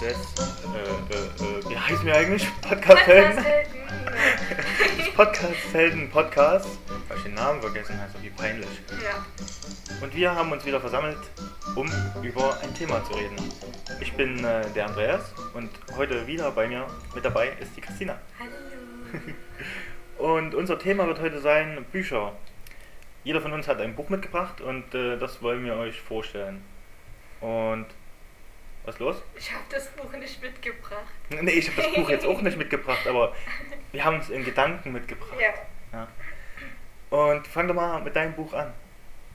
des, äh, äh, äh, wie heißt mir eigentlich? Podcast-Helden? Podcast-Helden-Podcast. Habe ich den Namen vergessen, also wie peinlich. Ja. Und wir haben uns wieder versammelt, um über ein Thema zu reden. Ich bin äh, der Andreas und heute wieder bei mir mit dabei ist die Christina. Hallo. Und unser Thema wird heute sein Bücher. Jeder von uns hat ein Buch mitgebracht und äh, das wollen wir euch vorstellen. Und was ist los? Ich habe das Buch nicht mitgebracht. Nee, ich habe das Buch jetzt auch nicht mitgebracht, aber wir haben es in Gedanken mitgebracht. Ja. Ja. Und fang doch mal mit deinem Buch an.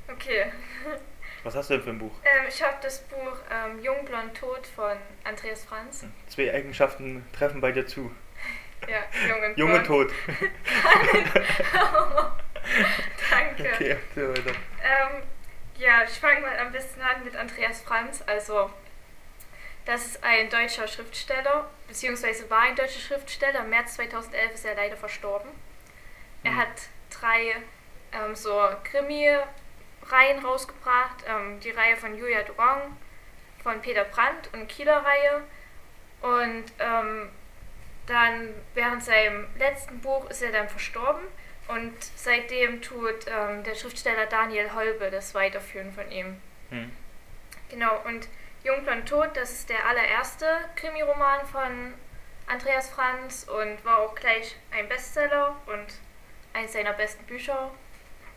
Okay. Was hast du denn für ein Buch? Ähm, ich habe das Buch ähm, Jung, Blond, Tot von Andreas Franz. Zwei Eigenschaften treffen bei dir zu. Ja, Jung und Junge Blond. tot. Danke. Okay. Ähm, ja, ich fange mal am besten an mit Andreas Franz. Also, das ist ein deutscher Schriftsteller, beziehungsweise war ein deutscher Schriftsteller. Im März 2011 ist er leider verstorben. Er Mhm. hat drei ähm, so Krimi-Reihen rausgebracht. Ähm, die Reihe von Julia Durand, von Peter Brandt und Kieler Reihe. Und ähm, dann während seinem letzten Buch ist er dann verstorben. Und seitdem tut ähm, der Schriftsteller Daniel Holbe das Weiterführen von ihm. Hm. Genau, und Jung, Blond, Tot, das ist der allererste Krimi-Roman von Andreas Franz und war auch gleich ein Bestseller und eines seiner besten Bücher.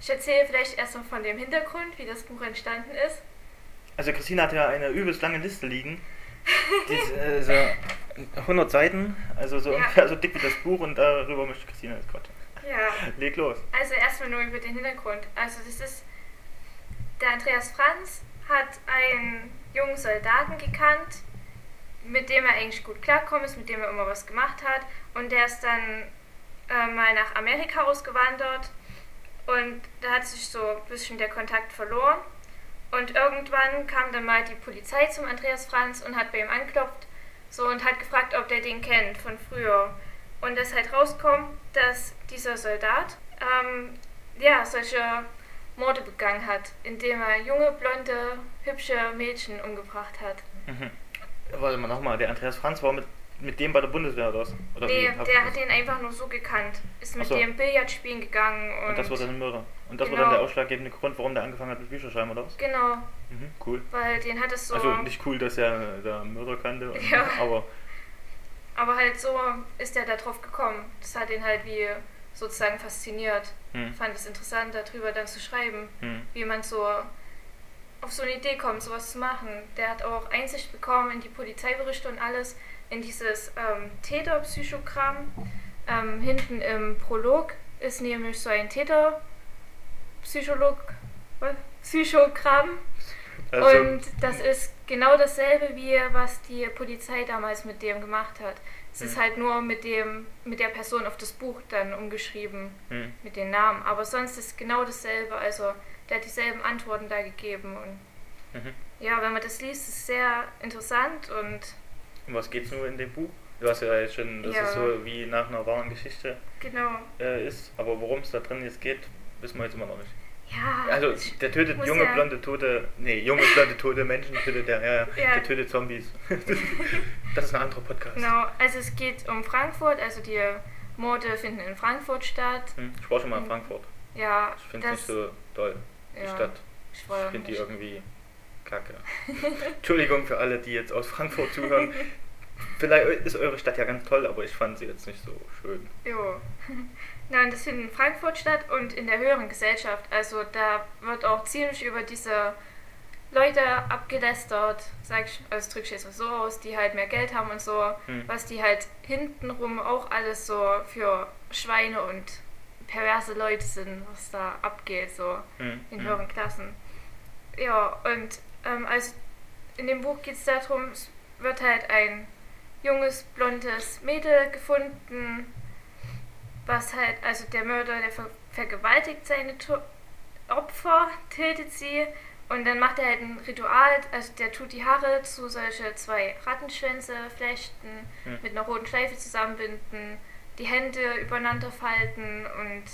Ich erzähle vielleicht erst noch von dem Hintergrund, wie das Buch entstanden ist. Also Christina hat ja eine übelst lange Liste liegen. Die ist, äh, so 100 Seiten, also so Ja. ungefähr so dick wie das Buch und darüber möchte Christina jetzt quatschen. Ja, Leg los. also erstmal nur über den Hintergrund. Also das ist, der Andreas Franz hat einen jungen Soldaten gekannt, mit dem er eigentlich gut klarkommt ist, mit dem er immer was gemacht hat. Und der ist dann äh, mal nach Amerika ausgewandert und da hat sich so ein bisschen der Kontakt verloren. Und irgendwann kam dann mal die Polizei zum Andreas Franz und hat bei ihm angeklopft so, und hat gefragt, ob der den kennt von früher. Und es halt rauskommt, dass dieser Soldat ähm, ja, solche Morde begangen hat, indem er junge, blonde, hübsche Mädchen umgebracht hat. Mhm. Warte mal nochmal, der Andreas Franz war mit, mit dem bei der Bundeswehr oder was? Oder nee, der das- hat ihn einfach nur so gekannt. Ist mit so. dem Billard spielen gegangen und. Und das war dann ein Mörder. Und das war Genau. dann der ausschlaggebende Grund, warum der angefangen hat mit Bücher schreiben, oder was? Genau, Mhm, cool. weil den hat es so. Also nicht cool, dass er der Mörder kannte, Ja. aber Aber halt so ist er da drauf gekommen. Das hat ihn halt wie sozusagen fasziniert. hm, Fand es interessant, darüber dann zu schreiben, hm, wie man so auf so eine Idee kommt, sowas zu machen. Der hat auch Einsicht bekommen in die Polizeiberichte und alles, in dieses ähm, Täterpsychogramm. Ähm, hinten im Prolog ist nämlich so ein Täterpsycholog, was? Psychogramm. also, Und das ist genau dasselbe, wie was die Polizei damals mit dem gemacht hat. Es ist Mhm. halt nur mit dem, mit der Person auf das Buch dann umgeschrieben, hm, mit den Namen. Aber sonst ist genau dasselbe. Also der hat dieselben Antworten da gegeben. Und mhm. ja, wenn man das liest, ist es sehr interessant und Um was geht's nur in dem Buch? Du hast ja jetzt schon, dass Ja. es so wie nach einer wahren Geschichte genau. äh, ist, aber worum es da drin jetzt geht, wissen wir jetzt immer noch nicht. Ja, Also der tötet junge ja- blonde tote, nee, junge blonde tote Menschen tötet der, ja, ja, der tötet Zombies. das ist ein anderer Podcast. genau. Also es geht um Frankfurt, also die Morde finden in Frankfurt statt. Hm, ich war schon mal in. Frankfurt. Ja, Ich finde es nicht so toll, die Stadt. Ich, Ich finde die irgendwie kacke. Entschuldigung für alle, die jetzt aus Frankfurt zuhören. Vielleicht ist eure Stadt ja ganz toll, aber ich fand sie jetzt nicht so schön. Jo. Nein, das findet in Frankfurt statt und in der höheren Gesellschaft. Also da wird auch ziemlich über diese Leute abgelästert, sag ich, also drücke ich jetzt mal so aus, die halt mehr Geld haben und so, Hm. was die halt hintenrum auch alles so für Schweine und perverse Leute sind, was da abgeht, so Hm, in hm. höheren Klassen. Ja, und ähm, also in dem Buch geht es darum, es wird halt ein junges, blondes Mädel gefunden, was halt, also der Mörder, der ver vergewaltigt seine to Opfer, tötet sie und dann macht er halt ein Ritual, also der tut die Haare zu solche zwei Rattenschwänze flechten, Hm. mit einer roten Schleife zusammenbinden, die Hände übereinander falten und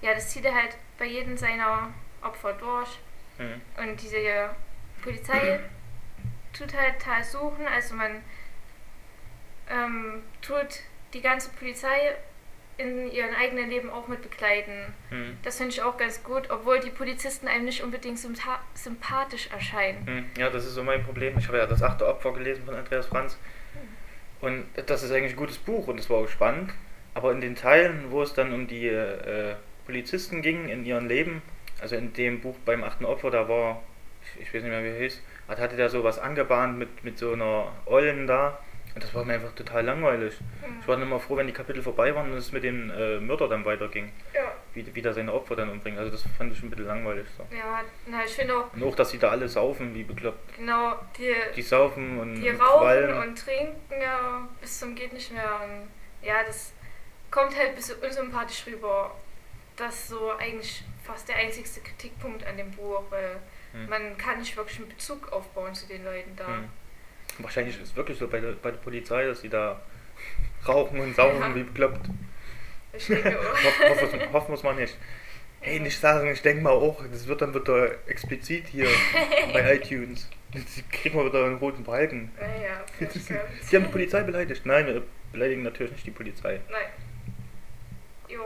ja, das zieht er halt bei jedem seiner Opfer durch. Hm. Und diese Polizei tut halt total suchen, also man ähm, tut die ganze Polizei in ihrem eigenen Leben auch mit begleiten. Hm. Das finde ich auch ganz gut, obwohl die Polizisten einem nicht unbedingt sympathisch erscheinen. Hm, Ja, das ist so mein Problem. Ich habe ja das achte Opfer gelesen von Andreas Franz. Und das ist eigentlich ein gutes Buch und es war auch spannend. Aber in den Teilen, wo es dann um die äh, Polizisten ging in ihrem Leben, also in dem Buch beim achten Opfer, da war, ich, ich weiß nicht mehr wie er hieß, hat, hatte der so was angebahnt mit, mit so einer Eulen da. Das war mir einfach total langweilig. Ich war dann immer froh, wenn die Kapitel vorbei waren und es mit dem äh, Mörder dann weiterging. Ja. Wie, wie der seine Opfer dann umbringt. Also das fand ich ein bisschen langweilig. So. Ja, na, ich finde auch, Und auch, dass sie da alle saufen, wie bekloppt. genau, die, Die saufen und, die und rauchen qualmen. und trinken ja bis zum geht nicht mehr. Und ja, das kommt halt ein bisschen unsympathisch rüber. Das ist so eigentlich fast der einzigste Kritikpunkt an dem Buch, weil Hm. man kann nicht wirklich einen Bezug aufbauen zu den Leuten da. Hm. Wahrscheinlich ist es wirklich so bei der, bei der Polizei, dass sie da rauchen und saufen, Ja. wie bekloppt. Ich denke auch. Hoff, hoffen, muss- hoffen muss man nicht. Hey, nicht sagen, ich denke mal auch, das wird dann wieder explizit hier bei iTunes. Jetzt kriegen wir wieder einen roten Balken. Naja, Sie kommt's. haben die Polizei beleidigt. Nein, wir beleidigen natürlich nicht die Polizei. Nein. Jo.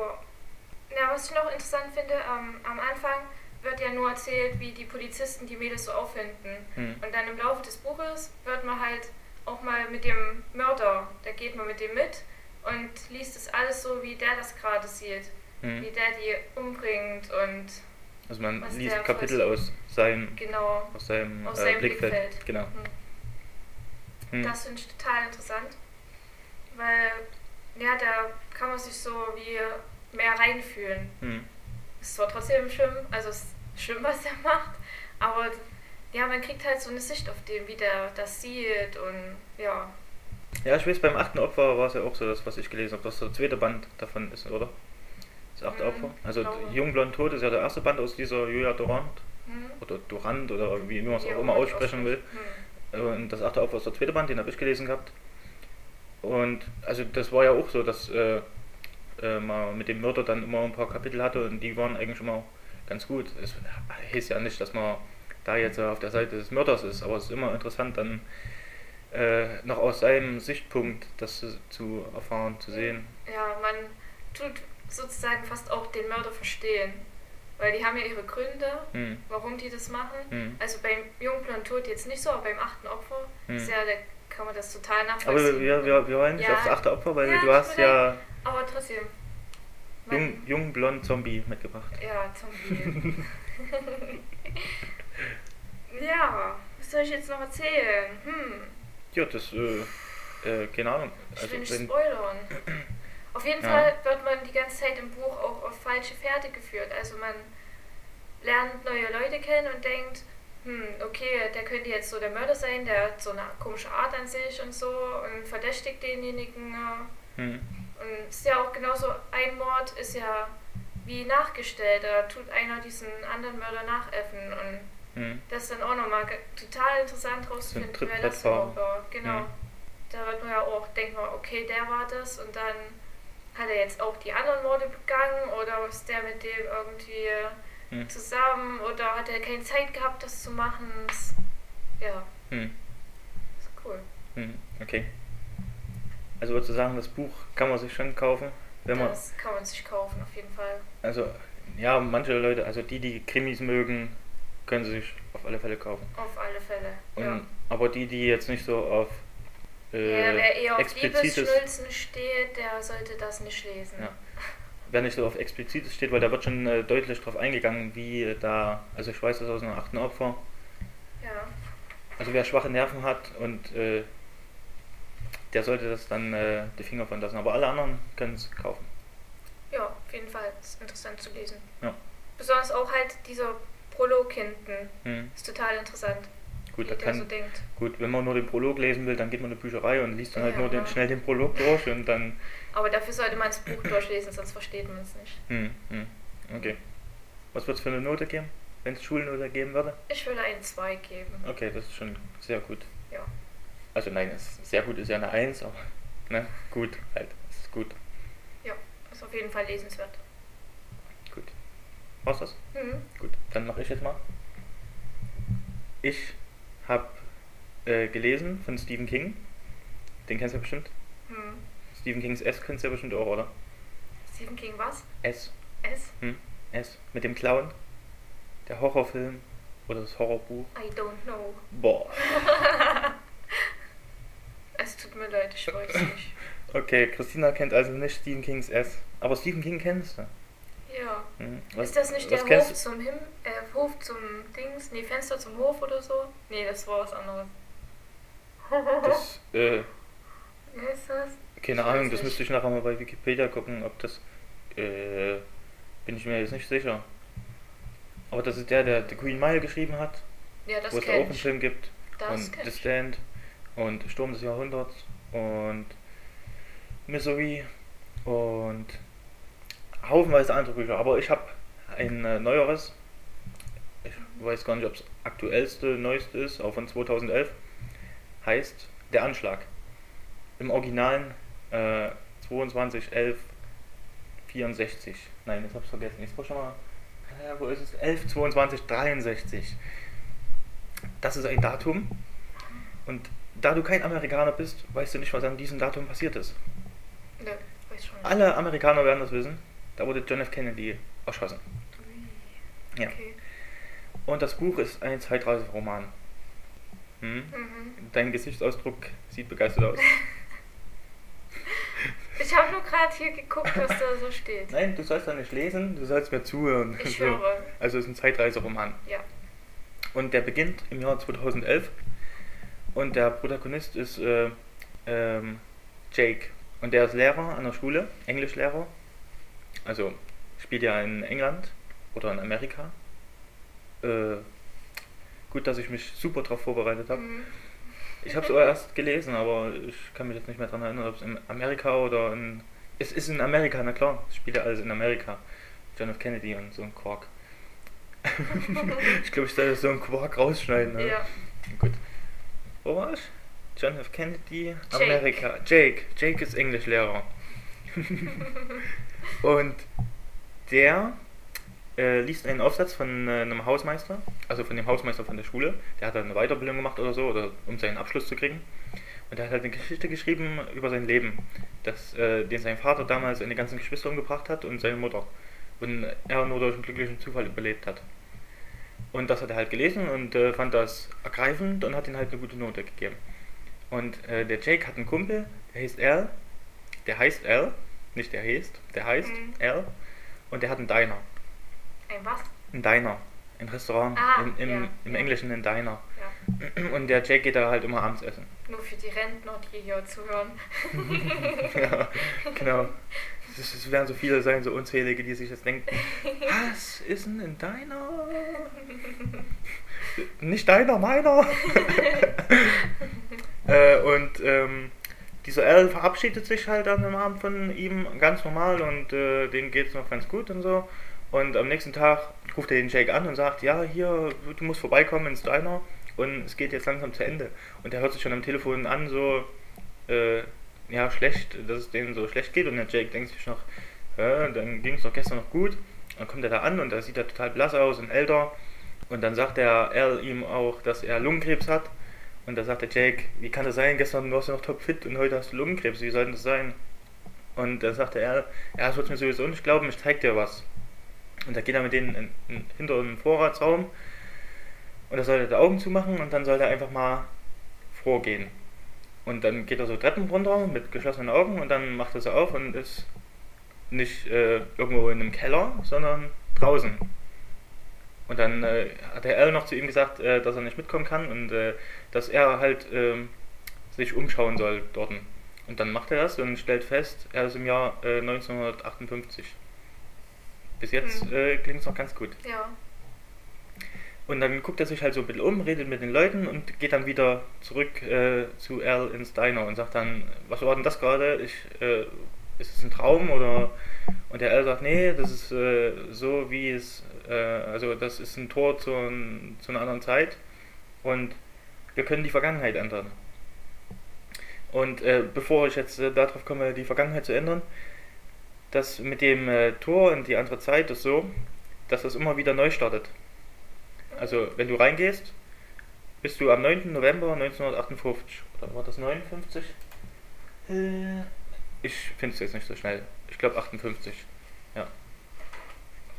Ja, was ich noch interessant finde, ähm, am Anfang wird ja nur erzählt, wie die Polizisten die Mädels so auffinden. Hm. Und dann im Laufe des Buches wird man halt auch mal mit dem Mörder, da geht man mit dem mit und liest das alles so, wie der das gerade sieht. Hm. Wie der die umbringt und Also man liest Kapitel aus seinem, genau. aus seinem, Aus äh, seinem Blickfeld. Blickfeld. Genau. Hm. Hm. Das finde ich total interessant, weil ja, da kann man sich so wie mehr reinfühlen. Es zwar trotzdem schlimm, also es ist schlimm, was er macht, aber ja, man kriegt halt so eine Sicht auf den, wie der das sieht und ja. Ja, ich weiß, beim achten Opfer war es ja auch so, das, was ich gelesen habe, dass der zweite Band davon ist, oder? Das achte Hm, Opfer. Also glaube. Jung Blond Tot ist ja der erste Band aus dieser Julia Durant. Hm. Oder Durant oder wie man es auch immer aussprechen will. Hm. Und das achte Opfer ist der zweite Band, den habe ich gelesen gehabt. Und also das war ja auch so, dass äh, äh, man mit dem Mörder dann immer ein paar Kapitel hatte und die waren eigentlich immer ganz gut. Es hieß ja nicht, dass man da jetzt auf der Seite des Mörders ist, aber es ist immer interessant dann äh, noch aus seinem Sichtpunkt das zu, zu erfahren, zu sehen. Ja, man tut sozusagen fast auch den Mörder verstehen. Weil die haben ja ihre Gründe, Hm. warum die das machen. Hm. Also beim Jungblond Tod jetzt nicht so, aber beim achten Opfer Hm. ja, da kann man das total Aber nachvollziehen. wir, wir, wir wollen nicht Ja. aufs achte Opfer, weil Ja, du hast ja aber trotzdem. Jung, jung, blond Zombie mitgebracht. Ja, Zombie. ja, was soll ich jetzt noch erzählen? Hm, Ja, das, äh, äh, keine Ahnung. ich Also, will nicht wenn, spoilern. Auf jeden Ja. Fall wird man die ganze Zeit im Buch auch auf falsche Pferde geführt. Also man lernt neue Leute kennen und denkt, hm, okay, der könnte jetzt so der Mörder sein, der hat so eine komische Art an sich und so und verdächtigt denjenigen. hm, Und es ist ja auch genauso, ein Mord ist ja wie nachgestellt, da tut einer diesen anderen Mörder nachäffen und hm, das ist dann auch nochmal total interessant rauszufinden, wer das überhaupt war. Genau. Mhm. Da wird man ja auch, denkt man, okay, der war das und dann hat er jetzt auch die anderen Morde begangen oder ist der mit dem irgendwie hm, zusammen oder hat er keine Zeit gehabt, das zu machen. Das, ja, hm, ist cool. hm, okay. Also würdest du sagen, das Buch kann man sich schon kaufen, wenn man, das kann man sich kaufen, auf jeden Fall. also, ja, manche Leute, also die, die Krimis mögen, können sie sich auf alle Fälle kaufen. Auf alle Fälle. Und, ja. Aber die, die jetzt nicht so auf äh, Ja, wer eher auf Liebesschnulzen steht, der sollte das nicht lesen. Ja. wer nicht so auf explizites steht, weil da wird schon äh, deutlich drauf eingegangen, wie äh, da, also ich weiß das aus einem achten Opfer, Ja. also wer schwache Nerven hat und äh, der sollte das dann äh, die Finger von lassen, aber alle anderen können es kaufen. Ja, auf jeden Fall. Ist interessant zu lesen. Ja. Besonders auch halt dieser Prolog hinten. Hm. Ist total interessant. Gut, da der kann, so denkt. gut, wenn man nur den Prolog lesen will, dann geht man in eine Bücherei und liest dann halt Ja. nur den, schnell den Prolog durch und dann, Aber dafür sollte man das Buch durchlesen, sonst versteht man es nicht. hm, hm, okay. Was wird es für eine Note geben, wenn es Schulnote geben würde? Ich würde eine 2 geben. Okay, das ist schon sehr gut. Ja. Also nein, es, sehr gut ist ja eine 1, aber ne, gut, halt, es ist gut, Ja, ist auf jeden Fall lesenswert. gut. War's das? Mhm. Gut, dann mache ich jetzt mal. Ich habe äh, gelesen von Stephen King. Den kennst du ja bestimmt. Hm. Stephen Kings S kennst du ja bestimmt auch, oder? Stephen King was? S. S? Hm? S. Mit dem Clown. Der Horrorfilm. Oder das Horrorbuch. I don't know. Boah. Es tut mir leid, ich weiß nicht. Okay, Christina kennt also nicht Stephen Kings S. Aber Stephen King kennst du. Ja. Hm. ist das nicht der was Hof zum Him äh, Hof zum Dings? Nee, Fenster zum Hof oder so? Nee, das war was anderes. Das, äh, Wie heißt das? keine Ich Ahnung, das müsste ich nachher mal bei Wikipedia gucken, ob das, äh, bin ich mir jetzt nicht sicher. Aber das ist der, der The Green Mile geschrieben hat, Ja, das wo es auch kenn einen. Film gibt. Das und The ich. Und Sturm des Jahrhunderts und Misery und haufenweise andere Bücher. Aber ich habe ein äh, neueres, ich weiß gar nicht, ob es aktuellste, neueste ist, auch von 2011, heißt Der Anschlag. Im Originalen äh, 22 11 64. Nein, jetzt hab's vergessen. Ich schon mal. Äh, wo ist es? 11 22 63. Das ist ein Datum. Und da du kein Amerikaner bist, weißt du nicht, was an diesem Datum passiert ist. Nö, weiß schon. Alle Amerikaner werden das wissen. Da wurde John F. Kennedy erschossen. Ui. Ja. Okay. Und das Buch ist ein Zeitreiseroman. Hm? Mhm. Dein Gesichtsausdruck sieht begeistert aus. Ich habe nur gerade hier geguckt, was da so steht. Nein, du sollst da nicht lesen, du sollst mir zuhören. Ich So. höre. Also es ist ein Zeitreiseroman. Ja. Und der beginnt im Jahr 2011. Und der Protagonist ist äh, ähm, Jake. Und der ist Lehrer an der Schule, Englischlehrer. Also spielt ja in England oder in Amerika. Äh, gut, dass ich mich super darauf vorbereitet habe. Mhm. Ich habe es erst gelesen, aber ich kann mich jetzt nicht mehr daran erinnern, ob es in Amerika oder in. Es ist in Amerika, na klar. Es spielt ja alles in Amerika. John F. Kennedy und so ein Quark. ich glaube, ich soll so einen Quark rausschneiden. Ne? Ja. Gut. Wo war ich? John F. Kennedy, Jake. Amerika. Jake. Jake ist Englischlehrer. und der äh, liest einen Aufsatz von äh, einem Hausmeister, also von dem Hausmeister von der Schule. Der hat dann eine Weiterbildung gemacht oder so, oder um seinen Abschluss zu kriegen. Und der hat halt eine Geschichte geschrieben über sein Leben, das, äh, den sein Vater damals seine ganzen Geschwister umgebracht hat und seine Mutter. Und er nur durch einen glücklichen Zufall überlebt hat. Und das hat er halt gelesen und äh, fand das ergreifend und hat ihm halt eine gute Note gegeben. Und äh, der Jake hat einen Kumpel, der heißt Al. Der heißt Al, nicht der heißt, der heißt Mhm. Al. Und der hat einen Diner. Ein was? Ein Diner. Ein Restaurant. Ah, Im, im, ja, im ja. Englischen ein Diner. Ja. Und der Jake geht da halt immer abends essen. Nur für die Rentner, die hier zuhören. ja, genau. Es, werden so viele sein, so unzählige, die sich jetzt denken, was ist denn ein Diner? Nicht deiner, meiner. äh, und ähm, dieser Al verabschiedet sich halt an dem Abend von ihm ganz normal und äh, denen geht es noch ganz gut und so. Und am nächsten Tag ruft er den Jake an und sagt, ja, hier, du musst vorbeikommen ins Diner und es geht jetzt langsam zu Ende. Und er hört sich schon am Telefon an, so, äh, ja, schlecht, dass es denen so schlecht geht. Und der Jake denkt sich noch, äh, dann ging es doch gestern noch gut. Dann kommt er da an und da sieht er total blass aus und älter. Und dann sagt der Al ihm auch, dass er Lungenkrebs hat. Und da sagt der Jake, wie kann das sein? Gestern warst du noch topfit und heute hast du Lungenkrebs. Wie soll denn das sein? Und dann sagt Al, ja, das wird mir sowieso nicht glauben, ich zeig dir was. Und da geht er mit denen in, in, hinter einen Vorratsraum. Und da soll er die Augen zumachen und dann soll er einfach mal vorgehen. Und dann geht er so Treppen runter mit geschlossenen Augen und dann macht er sie auf und ist nicht äh, irgendwo in einem Keller, sondern draußen. Und dann äh, hat der Al noch zu ihm gesagt, äh, dass er nicht mitkommen kann und äh, dass er halt ähm, sich umschauen soll dort. Und dann macht er das und stellt fest, er ist im Jahr äh, 1958. Bis jetzt Hm. äh, klingt es noch ganz gut. Ja. Und dann guckt er sich halt so ein bisschen um, redet mit den Leuten und geht dann wieder zurück äh, zu Al ins Diner und sagt dann, was war denn das gerade? Ich, äh, ist es ein Traum oder? Und der Al sagt, nee, das ist äh, so wie es, äh, also das ist ein Tor zu, zu einer anderen Zeit und wir können die Vergangenheit ändern. Und äh, bevor ich jetzt äh, darauf komme, die Vergangenheit zu ändern, das mit dem Tor in die andere Zeit ist so, dass das immer wieder neu startet. Also wenn du reingehst bist du am 9. November 1958, oder war das 59? Äh, ich finde es jetzt nicht so schnell. Ich glaube 58. Ja.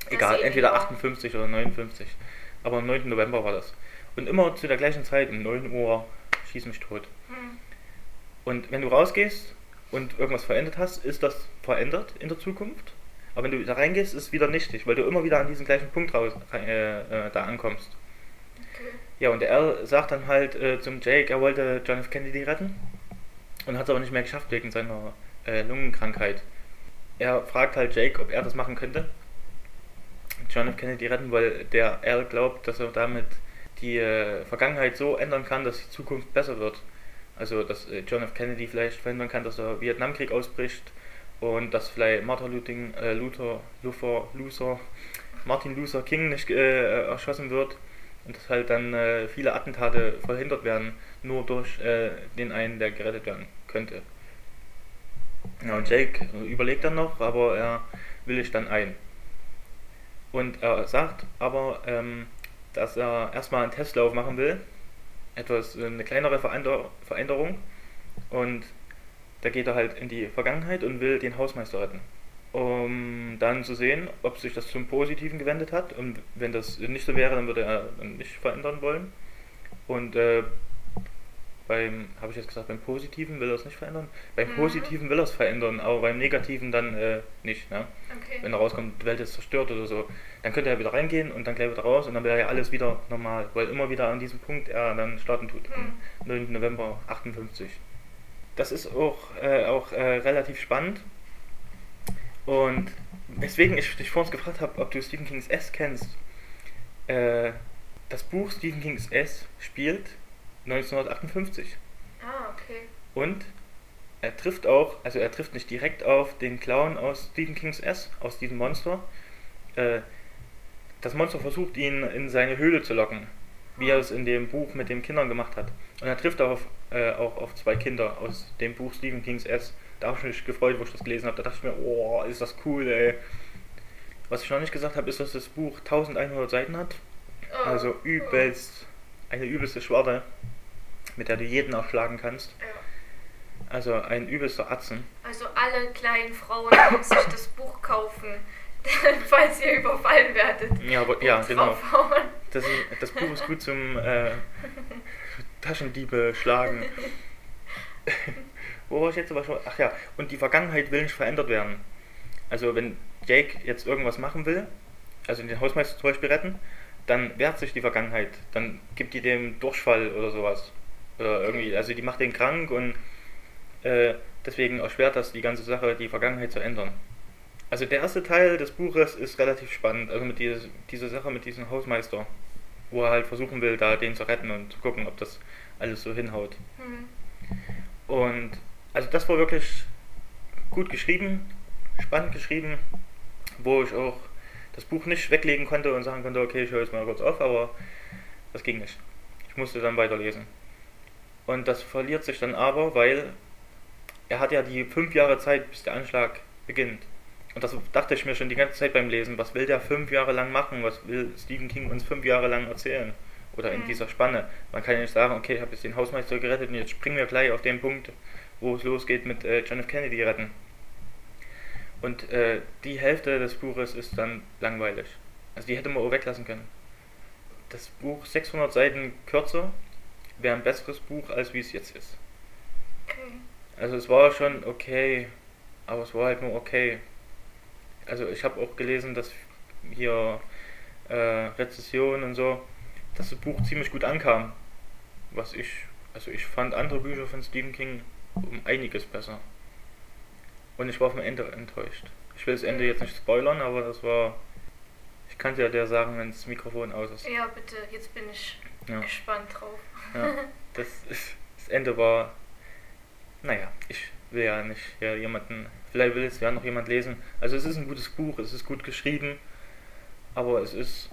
Egal, entweder 58 oder 59. Aber am 9. November war das. Und immer zu der gleichen Zeit, um 9 Uhr, schieß mich tot. Hm. Und wenn du rausgehst und irgendwas verändert hast, ist das verändert in der Zukunft. Aber wenn du da reingehst, ist es wieder nichtig, weil du immer wieder an diesen gleichen Punkt raus, äh, äh, da ankommst. Okay. Ja, und er sagt dann halt äh, zum Jake, er wollte John F. Kennedy retten und hat es aber nicht mehr geschafft wegen seiner äh, Lungenkrankheit. Er fragt halt Jake, ob er das machen könnte. John F. Kennedy retten, weil der er glaubt, dass er damit die äh, Vergangenheit so ändern kann, dass die Zukunft besser wird. Also, dass äh, John F. Kennedy vielleicht verhindern kann, dass der Vietnamkrieg ausbricht und dass vielleicht Martin Luther, äh, Luther, Luther, Luther, Martin Luther King nicht äh, erschossen wird und dass halt dann äh, viele Attentate verhindert werden, nur durch äh, den einen, der gerettet werden könnte. Ja, und Jake überlegt dann noch, aber er willigt dann ein. Und er sagt aber, ähm, dass er erstmal einen Testlauf machen will, etwas eine kleinere Veränder Veränderung und da geht er halt in die Vergangenheit und will den Hausmeister retten. Um dann zu sehen, ob sich das zum Positiven gewendet hat. Und wenn das nicht so wäre, dann würde er nicht verändern wollen. Und äh, beim, habe ich jetzt gesagt, beim Positiven will er es nicht verändern. Beim Mhm. Positiven will er es verändern, aber beim Negativen dann äh, nicht. Ne? Okay. Wenn er rauskommt, die Welt ist zerstört oder so, dann könnte er wieder reingehen und dann gleich wieder raus und dann wäre ja alles wieder normal, weil immer wieder an diesem Punkt er dann starten tut, am 9. November 58. Das ist auch, äh, auch äh, relativ spannend und weswegen ich dich vorhin gefragt habe, ob du Stephen Kings S kennst. Äh, das Buch Stephen Kings S spielt 1958 Ah, okay. und er trifft auch, also er trifft nicht direkt auf den Clown aus Stephen Kings S, aus diesem Monster. Äh, das Monster versucht ihn in seine Höhle zu locken, wie er es in dem Buch mit den Kindern gemacht hat. Und er trifft auch auf, äh, auch auf zwei Kinder aus dem Buch Stephen Kings S. Da habe ich mich gefreut, wo ich das gelesen habe. Da dachte ich mir, oh, ist das cool, ey. Was ich noch nicht gesagt habe, ist, dass das Buch 1100 Seiten hat. Oh. Also übelst, eine übelste Schwarte, mit der du jeden erschlagen kannst. Also ein übelster Atzen. Also alle kleinen Frauen die sich das Buch kaufen, falls ihr überfallen werdet. Ja, aber, ja genau. draufhauen. Das, ist, das Buch ist gut zum äh, Taschendiebe schlagen. Wo war ich jetzt aber schon? Ach ja, und die Vergangenheit will nicht verändert werden. Also wenn Jake jetzt irgendwas machen will, also den Hausmeister zum Beispiel retten, dann wehrt sich die Vergangenheit. Dann gibt die dem Durchfall oder sowas. Oder irgendwie, also die macht den krank und äh, deswegen erschwert das die ganze Sache, die Vergangenheit zu ändern. Also der erste Teil des Buches ist relativ spannend, also mit dieses, dieser Sache mit diesem Hausmeister, wo er halt versuchen will, da den zu retten und zu gucken, ob das alles so hinhaut. Hm. Und also das war wirklich gut geschrieben, spannend geschrieben, wo ich auch das Buch nicht weglegen konnte und sagen konnte, okay, ich höre jetzt mal kurz auf, aber das ging nicht. Ich musste dann weiterlesen. Und das verliert sich dann aber, weil er hat ja die fünf Jahre Zeit, bis der Anschlag beginnt. Und das dachte ich mir schon die ganze Zeit beim Lesen. Was will der fünf Jahre lang machen? Was will Stephen King uns fünf Jahre lang erzählen? Oder in Mhm. dieser Spanne. Man kann ja nicht sagen, okay, ich habe jetzt den Hausmeister gerettet und jetzt springen wir gleich auf den Punkt, wo es losgeht mit äh, John F. Kennedy retten. Und äh, die Hälfte des Buches ist dann langweilig. Also die hätte man auch weglassen können. Das Buch 600 Seiten kürzer wäre ein besseres Buch, als wie es jetzt ist. Okay. Also es war schon okay, aber es war halt nur okay. Also ich habe auch gelesen, dass hier äh, Rezession und so, dass das Buch ziemlich gut ankam. Was ich, also ich fand andere Bücher von Stephen King um einiges besser. Und ich war vom Ende enttäuscht. Ich will das Ende jetzt nicht spoilern, aber das war. Ich kann dir der sagen, wenn das Mikrofon aus ist. Ja, bitte, jetzt bin ich Ja. gespannt drauf. Ja, das, ist, das Ende war. Naja, ich will ja nicht ja, jemanden. Vielleicht will es ja noch jemand lesen. Also, es ist ein gutes Buch, es ist gut geschrieben, aber es ist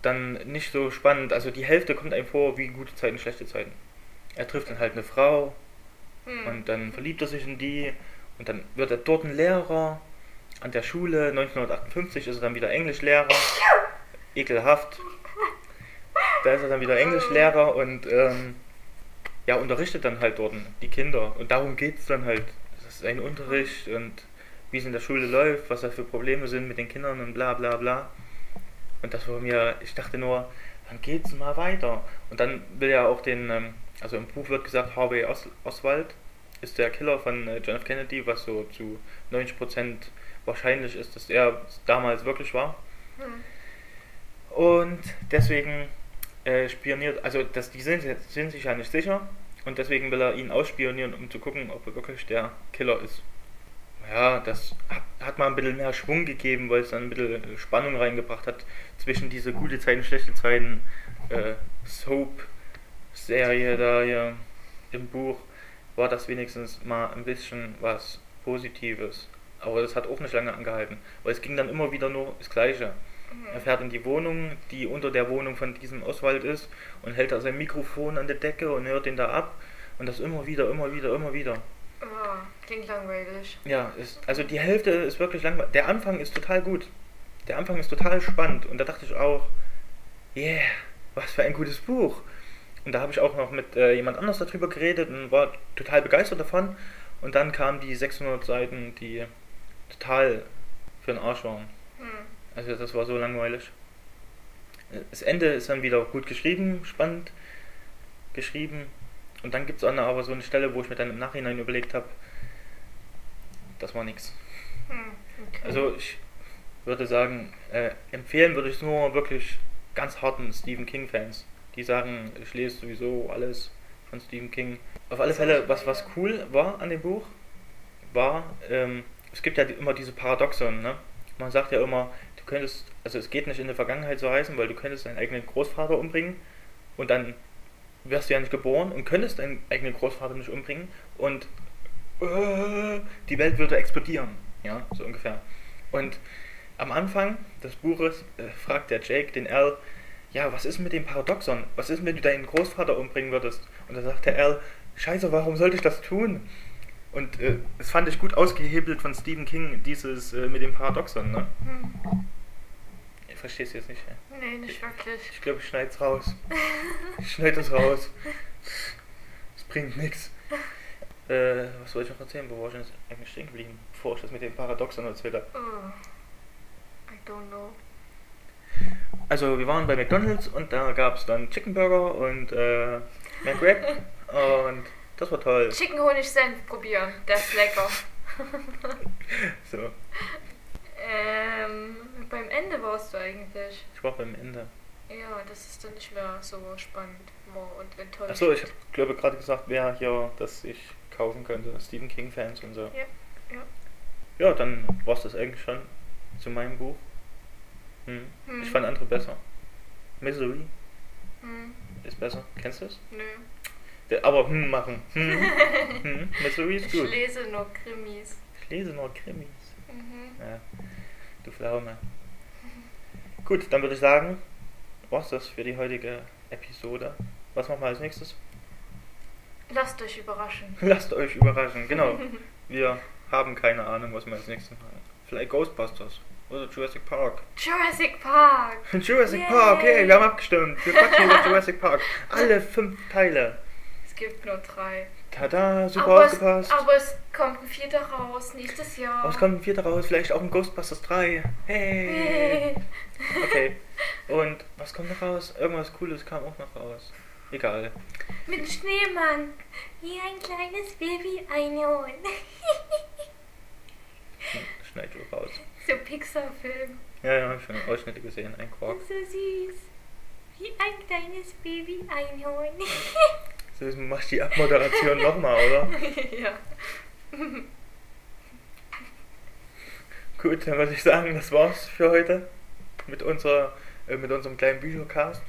dann nicht so spannend. Also, die Hälfte kommt einem vor wie gute Zeiten, schlechte Zeiten. Er trifft dann halt eine Frau Hm. und dann verliebt er sich in die und dann wird er dort ein Lehrer. An der Schule 1958 ist er dann wieder Englischlehrer. Ekelhaft. Da ist er dann wieder Englischlehrer und ähm, ja, unterrichtet dann halt dort die Kinder. Und darum geht es dann halt. Ein Unterricht und wie es in der Schule läuft, was da für Probleme sind mit den Kindern und bla bla bla. Und das war mir, ich dachte nur, dann geht's mal weiter. Und dann will er auch den, ähm, also im Buch wird gesagt, Harvey Os Oswald ist der Killer von äh, John F. Kennedy, was so zu 90% wahrscheinlich ist, dass er damals wirklich war. Hm. Und deswegen äh, spioniert, also das, die sind, sind sich ja nicht sicher und deswegen will er ihn ausspionieren, um zu gucken, ob er wirklich der Killer ist. Ja, das hat, mal ein bisschen mehr Schwung gegeben, weil es dann ein bisschen Spannung reingebracht hat zwischen diese gute Zeiten, schlechte Zeiten äh, Soap-Serie da hier im Buch. War das wenigstens mal ein bisschen was Positives. Aber das hat auch nicht lange angehalten, weil es ging dann immer wieder nur das Gleiche. Er fährt in die Wohnung, die unter der Wohnung von diesem Oswald ist, und hält da sein Mikrofon an der Decke und hört den da ab. Und das immer wieder, immer wieder, immer wieder. Oh, klingt langweilig. Ja, ist, also die Hälfte ist wirklich langweilig. Der Anfang ist total gut. Der Anfang ist total spannend. Und da dachte ich auch, yeah, was für ein gutes Buch. Und da habe ich auch noch mit äh, jemand anders darüber geredet und war total begeistert davon. Und dann kamen die 600 Seiten, die total für den Arsch waren. Also das war so langweilig. Das Ende ist dann wieder gut geschrieben, spannend geschrieben. Und dann gibt es aber so eine Stelle, wo ich mir dann im Nachhinein überlegt habe, das war nichts. Hm. Okay. Also ich würde sagen, äh, empfehlen würde ich es nur wirklich ganz harten Stephen King-Fans, die sagen, ich lese sowieso alles von Stephen King. Auf alle Fälle, was, was cool war an dem Buch, war, ähm, es gibt ja immer diese Paradoxon, ne? Man sagt ja immer, du könntest, also es geht nicht in der Vergangenheit so heißen, weil du könntest deinen eigenen Großvater umbringen und dann wärst du ja nicht geboren und könntest deinen eigenen Großvater nicht umbringen und äh, die Welt würde explodieren. Ja, so ungefähr. Und am Anfang des Buches äh, fragt der Jake den Al, ja, was ist mit dem Paradoxon? Was ist, wenn du deinen Großvater umbringen würdest? Und dann sagt der Al, scheiße, warum sollte ich das tun? Und äh, das fand ich gut ausgehebelt von Stephen King, dieses äh, mit dem Paradoxon, ne? Hm. Ich verstehe es jetzt nicht. Ja. Nee, nicht wirklich. Ich glaube, ich schneide es raus. Ich schneide es raus. Es bringt nichts. Äh, was soll ich noch erzählen? Wo war ich jetzt eigentlich stehen geblieben? Bevor ich das mit dem Paradoxon erzählt habe. Oh. I don't know. Also, wir waren bei McDonalds und da gab es dann Chicken Burger und äh, McWrap und das war toll. Chicken Honig Senf probieren, der ist lecker. So, ähm, beim Ende warst du eigentlich. ich war beim Ende. Ja, das ist dann nicht mehr so spannend war und enttäuschend. Achso, ich glaube gerade gesagt, wer hier das sich kaufen könnte. Stephen King-Fans und so. Ja, ja. Ja, dann war es das eigentlich schon zu meinem Buch. Hm. Hm. Ich fand andere besser. Misery Hm, ist besser. Kennst du es? nö. Aber hm machen. Hm. hm. Misery ist Ich gut. lese nur Krimis. Ich lese nur Krimis. Mhm. Ja, du Pflaume. Gut, dann würde ich sagen, war's das für die heutige Episode. Was machen wir als nächstes? Lasst euch überraschen. Lasst euch überraschen, genau. Wir haben keine Ahnung, was wir als nächstes machen. Vielleicht Ghostbusters oder Jurassic Park. Jurassic Park! Jurassic Yay. Park, hey, wir haben abgestimmt. Wir quatschen über Jurassic Park. Alle fünf Teile. Es gibt nur drei. Tada, super aber, es, aufgepasst. aber es kommt ein vierter raus nächstes Jahr. Aber es kommt ein vierter raus, vielleicht auch ein Ghostbusters 3. Hey. Okay. Und was kommt noch raus? Irgendwas Cooles kam auch noch raus. Egal. Mit Schneemann. Wie ein kleines Baby Einhorn. Schneid du raus. so Pixar-Film. Ja, ja, schon Ausschnitte gesehen. Ein Quark. So süß. Wie ein kleines Baby Einhorn. So, jetzt mach ich die Abmoderation nochmal, oder? ja. Gut, dann würde ich sagen, das war's für heute mit, unserer, äh, mit unserem kleinen Büchercast.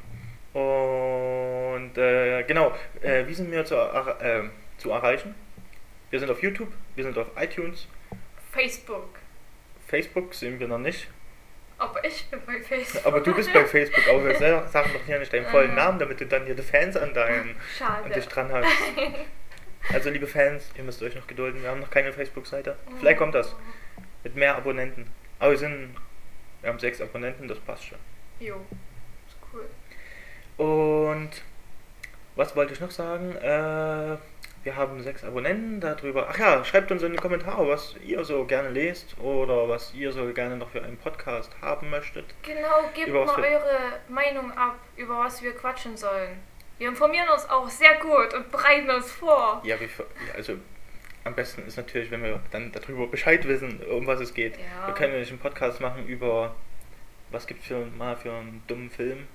Und äh, genau, äh, wie sind wir zu, erra- äh, zu erreichen? Wir sind auf YouTube, wir sind auf iTunes, Facebook. Facebook sind wir noch nicht. Aber ich bin bei Facebook. Aber du bist bei Facebook, aber wir sa- sagen doch hier nicht deinen vollen. Namen, damit du dann hier die Fans an deinen Schade. an dich dran hast. Also liebe Fans, ihr müsst euch noch gedulden, wir haben noch keine Facebook-Seite. Vielleicht kommt das mit mehr Abonnenten. Aber wir sind, wir haben sechs Abonnenten, das passt schon. Jo. Ist cool. Und was wollte ich noch sagen? Äh, wir haben sechs Abonnenten darüber. Ach ja, schreibt uns in die Kommentare, was ihr so gerne lest oder was ihr so gerne noch für einen Podcast haben möchtet. Genau, gebt Über mal wir- eure Meinung ab, über was wir quatschen sollen. Wir informieren uns auch sehr gut und bereiten uns vor. Ja, wie, ja, also am besten ist natürlich, wenn wir dann darüber Bescheid wissen, um was es geht. Ja. Wir können nämlich einen Podcast machen über was gibt für mal für einen dummen Film.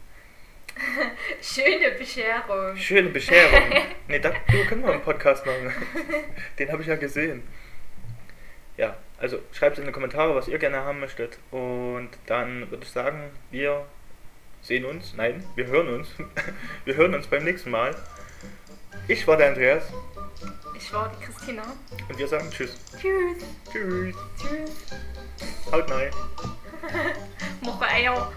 Schöne Bescherung. Schöne Bescherung. nee, da können wir einen Podcast machen. Den habe ich ja gesehen. Ja, also schreibt in die Kommentare, was ihr gerne haben möchtet. Und dann würde ich sagen, wir sehen uns. Nein, wir hören uns. Wir hören uns beim nächsten Mal. Ich war der Andreas Ich war die Christina. und wir sagen Tschüss. Tschüss. Tschüss. Tschüss. Haut rein. Moche Eier.